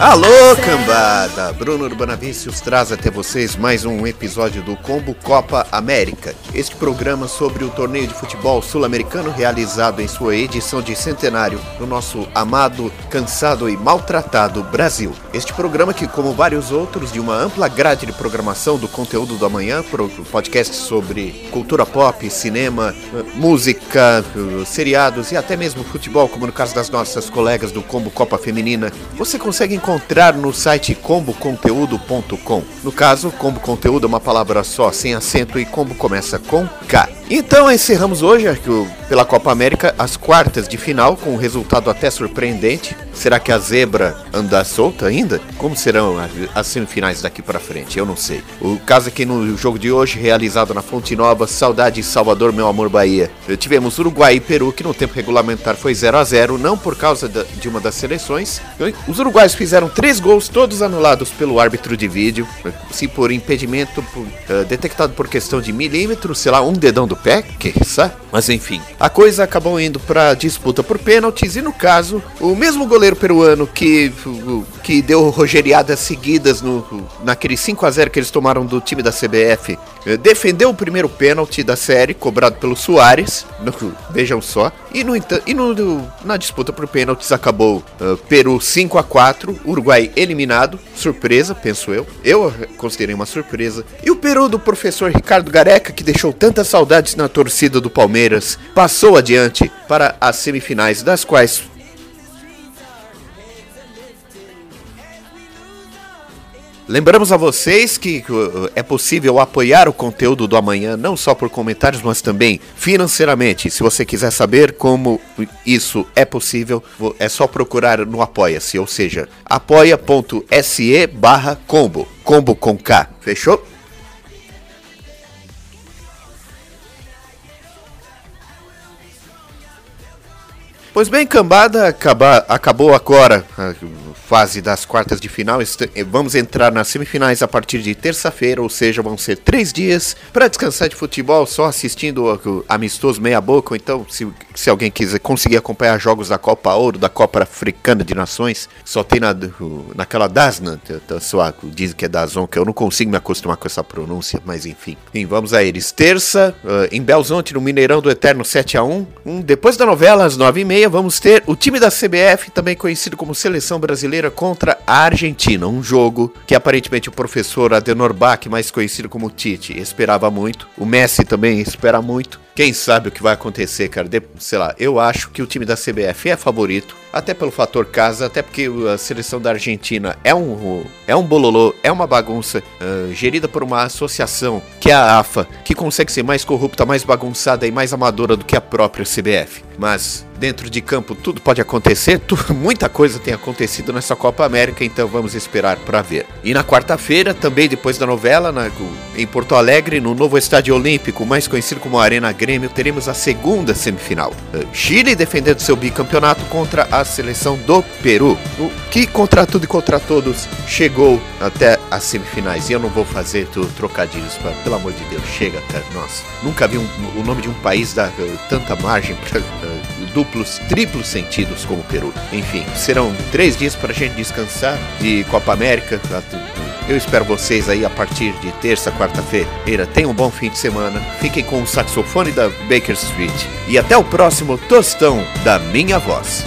Alô, cambada! Bruno Urbanavícios traz até vocês mais um episódio do Combo Copa América. Este programa sobre o torneio de futebol sul-americano realizado em sua edição de centenário no nosso amado, cansado e maltratado Brasil. Este programa que, como vários outros, de uma ampla grade de programação do conteúdo do amanhã, podcast sobre cultura pop, cinema, música, seriados e até mesmo futebol, como no caso das nossas colegas do Combo Copa Feminina, você consegue encontrar encontrar no site comboconteúdo.com. No caso, combo conteúdo é uma palavra só, sem acento e combo começa com K. Então encerramos hoje, pela Copa América, as quartas de final, com um resultado até surpreendente. Será que a zebra anda solta ainda? Como serão as semifinais daqui para frente? Eu não sei. O caso é que no jogo de hoje, realizado na Fonte Nova, Saudade Salvador, meu amor Bahia, tivemos Uruguai e Peru, que no tempo regulamentar foi 0 a 0 não por causa de uma das seleções. Os uruguaios fizeram três gols, todos anulados pelo árbitro de vídeo, se por impedimento por, uh, detectado por questão de milímetros, sei lá, um dedão do pé, que sabe? Mas enfim, a coisa acabou indo para disputa por pênaltis e no caso, o mesmo goleiro peruano que que deu rogeriadas seguidas no naquele 5 a 0 que eles tomaram do time da CBF, eh, defendeu o primeiro pênalti da série cobrado pelo Soares, vejam só, e no e no, na disputa por pênaltis acabou uh, Peru 5 a 4, Uruguai eliminado, surpresa, penso eu. Eu considerei uma surpresa. E o Peru do professor Ricardo Gareca, que deixou tantas saudades na torcida do Palmeiras, passou adiante para as semifinais, das quais Lembramos a vocês que uh, é possível apoiar o conteúdo do amanhã não só por comentários, mas também financeiramente. Se você quiser saber como isso é possível, é só procurar no Apoia-se, ou seja, apoia.se barra combo, combo com K, fechou? Pois bem, cambada, acaba, acabou agora fase das quartas de final. Vamos entrar nas semifinais a partir de terça-feira, ou seja, vão ser três dias para descansar de futebol, só assistindo o amistoso meia boca. Ou então, se, se alguém quiser conseguir acompanhar jogos da Copa Ouro, da Copa Africana de Nações, só tem na, naquela Dasna, só dizem que é Dazon, que eu não consigo me acostumar com essa pronúncia, mas enfim. Sim, vamos a eles. Terça, uh, em Belzonte, no Mineirão do Eterno 7 a 1 um, Depois da novela, às 9h30, vamos ter o time da CBF, também conhecido como Seleção Brasileira contra a Argentina, um jogo que aparentemente o professor Adenor Bach, mais conhecido como Tite, esperava muito. O Messi também espera muito. Quem sabe o que vai acontecer, cara? De, sei lá, eu acho que o time da CBF é favorito, até pelo fator casa, até porque a seleção da Argentina é um é um bololô, é uma bagunça uh, gerida por uma associação que é a AFA, que consegue ser mais corrupta, mais bagunçada e mais amadora do que a própria CBF. Mas dentro de campo tudo pode acontecer, tu, muita coisa tem acontecido nessa Copa América, então vamos esperar para ver. E na quarta-feira, também depois da novela, na, em Porto Alegre, no novo estádio olímpico, mais conhecido como Arena Grêmio, teremos a segunda semifinal. Uh, Chile defendendo seu bicampeonato contra a seleção do Peru, o que contra tudo e contra todos chegou até as semifinais. E eu não vou fazer trocadilhos, pra, pelo amor de Deus, chega, cara. Nossa, nunca vi um, o nome de um país dar uh, tanta margem para uh, duplos, triplos sentidos como o Peru. Enfim, serão três dias para a gente descansar de Copa América. Eu espero vocês aí a partir de terça, quarta-feira. Tenham um bom fim de semana. Fiquem com o saxofone da Baker Street. E até o próximo Tostão da Minha Voz.